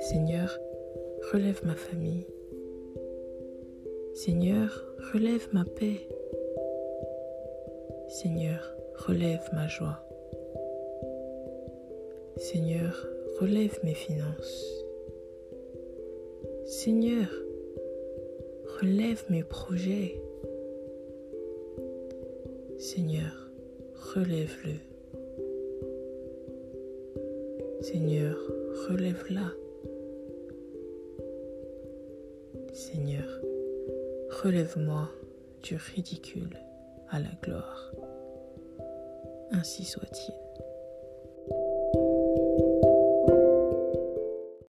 Seigneur, relève ma famille. Seigneur, relève ma paix. Seigneur, relève ma joie. Seigneur, relève mes finances. Seigneur, relève mes projets. Seigneur, relève-le. Seigneur, relève-la. Seigneur, relève-moi du ridicule à la gloire. Ainsi soit-il.